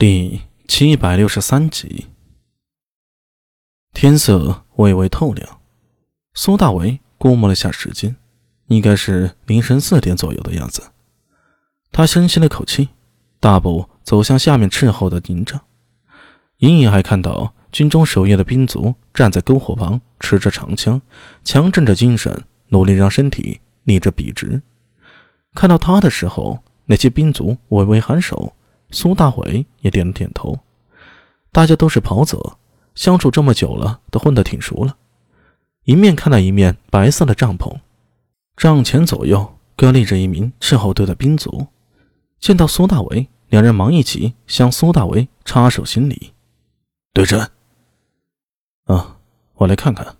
第七百六十三集，天色微微透亮。苏大为估摸了下时间，应该是凌晨四点左右的样子。他深吸了口气，大步走向下面斥候的营帐。隐隐还看到军中守夜的兵卒站在篝火旁，持着长枪，强振着精神，努力让身体立着笔直。看到他的时候，那些兵卒微微颔首。苏大伟也点了点头，大家都是袍泽，相处这么久了，都混得挺熟了。一面看到一面白色的帐篷，帐前左右各立着一名斥候队的兵卒。见到苏大伟，两人忙一起向苏大伟插手行礼。队长，啊，我来看看。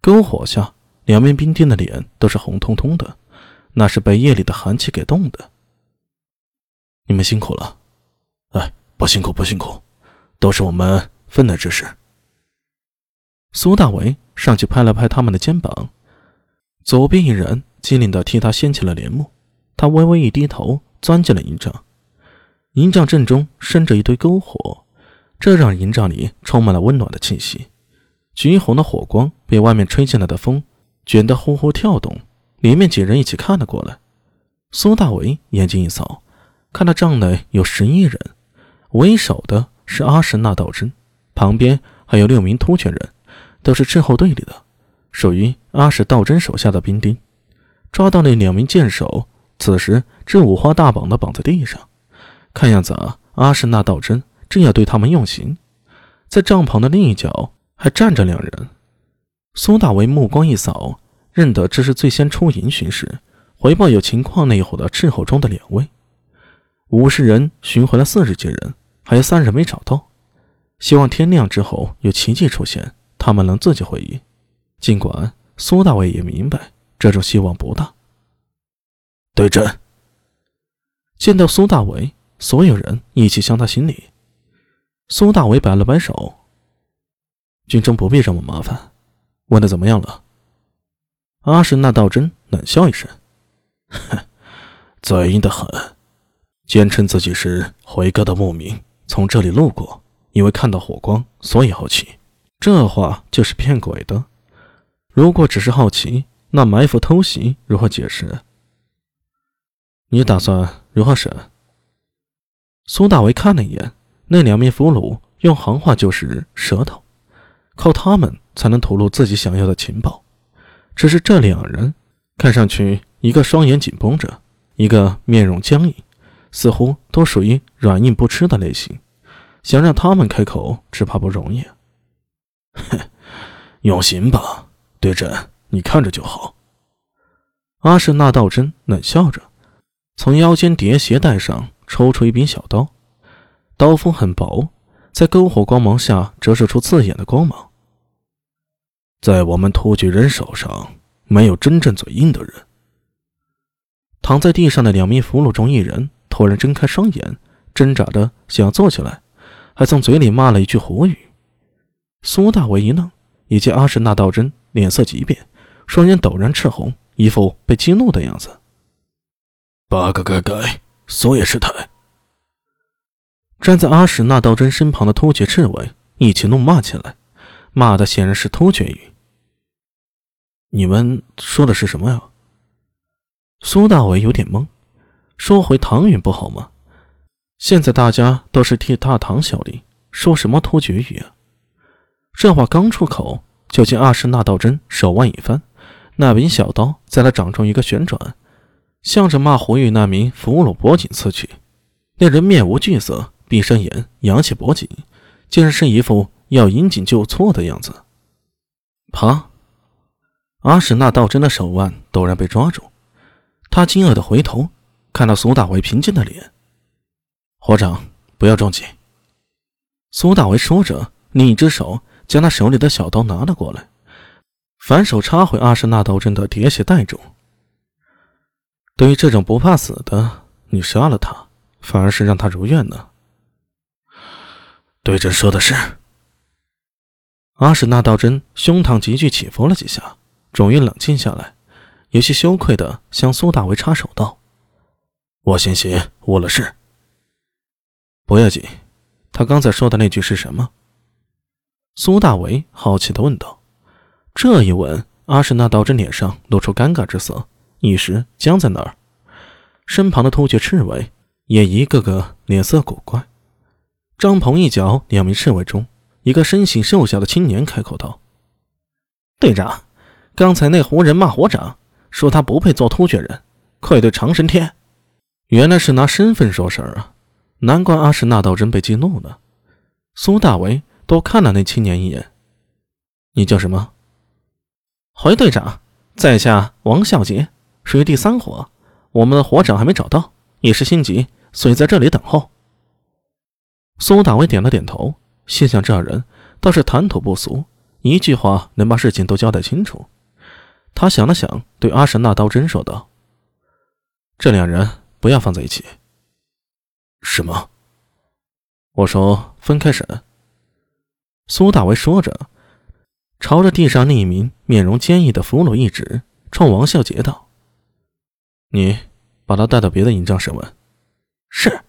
篝火下，两面兵丁的脸都是红彤彤的，那是被夜里的寒气给冻的。你们辛苦了，哎，不辛苦不辛苦，都是我们分内之事。苏大为上去拍了拍他们的肩膀，左边一人机灵的替他掀起了帘幕，他微微一低头，钻进了营帐。营帐正中生着一堆篝火，这让营帐里充满了温暖的气息。橘红的火光被外面吹进来的风卷得呼呼跳动，里面几人一起看了过来。苏大为眼睛一扫。看到帐内有十一人，为首的是阿什纳道真，旁边还有六名突厥人，都是斥候队里的，属于阿什道真手下的兵丁。抓到那两名剑手，此时正五花大绑的绑在地上，看样子，阿什纳道真正要对他们用刑。在帐篷的另一角还站着两人。苏大为目光一扫，认得这是最先出营巡视、回报有情况那伙的斥候中的两位。五十人寻回了四十几人，还有三人没找到。希望天亮之后有奇迹出现，他们能自己回忆。尽管苏大伟也明白这种希望不大。对阵。见到苏大伟，所有人一起向他行礼。苏大伟摆了摆手：“军中不必这么麻烦。问的怎么样了？”阿什纳道真冷笑一声：“哼，嘴硬的很。”坚称自己是回哥的牧民，从这里路过，因为看到火光，所以好奇。这话就是骗鬼的。如果只是好奇，那埋伏偷袭如何解释？你打算如何审？苏大为看了一眼那两名俘虏，用行话就是舌头，靠他们才能吐露自己想要的情报。只是这两人看上去，一个双眼紧绷着，一个面容僵硬。似乎都属于软硬不吃的类型，想让他们开口，只怕不容易。哼，用刑吧，队长，你看着就好。阿什纳道真冷笑着，从腰间叠鞋带上抽出一柄小刀，刀锋很薄，在篝火光芒下折射出刺眼的光芒。在我们突厥人手上，没有真正嘴硬的人。躺在地上的两名俘虏中，一人。突然睁开双眼，挣扎着想要坐起来，还从嘴里骂了一句胡语。苏大为一愣，以及阿什纳道真脸色急变，双眼陡然赤红，一副被激怒的样子。八个该改，所也是太。站在阿什纳道真身旁的突厥赤卫一起怒骂起来，骂的显然是突厥语。你们说的是什么呀？苏大为有点懵。说回唐云不好吗？现在大家都是替大唐效力，说什么突厥语啊？这话刚出口，就见阿史那道真手腕一翻，那柄小刀在他掌中一个旋转，向着骂胡语那名俘虏脖颈刺去。那人面无惧色，闭上眼，扬起脖颈，竟然是一副要引颈就错的样子。啪！阿史那道真的手腕陡然被抓住，他惊愕的回头。看到苏大为平静的脸，伙长不要着急。苏大为说着，另一只手将他手里的小刀拿了过来，反手插回阿什纳道真的叠鞋袋中。对于这种不怕死的，你杀了他，反而是让他如愿呢。对阵说的是。阿什纳道真胸膛急剧起伏了几下，终于冷静下来，有些羞愧的向苏大为插手道。我先行误了事。不要紧。他刚才说的那句是什么？苏大为好奇的问道。这一问，阿什纳道真脸上露出尴尬之色，一时僵在那儿。身旁的突厥赤卫也一个个脸色古怪。张鹏一脚两名侍卫中，一个身形瘦小的青年开口道：“队长，刚才那胡人骂火长，说他不配做突厥人，愧对长生天。原来是拿身份说事儿啊！难怪阿什那道真被激怒了。”苏大为多看了那青年一眼：“你叫什么？”回队长，在下王孝杰，属于第三伙。我们的火长还没找到，一时心急，所以在这里等候。苏大为点了点头，心想这人倒是谈吐不俗，一句话能把事情都交代清楚。他想了想，对阿什纳刀真说道：“这两人不要放在一起。”什么？我说分开审。苏大为说着。朝着地上那一名面容坚毅的俘虏一指，冲王孝杰道：“你把他带到别的营帐审问。”是。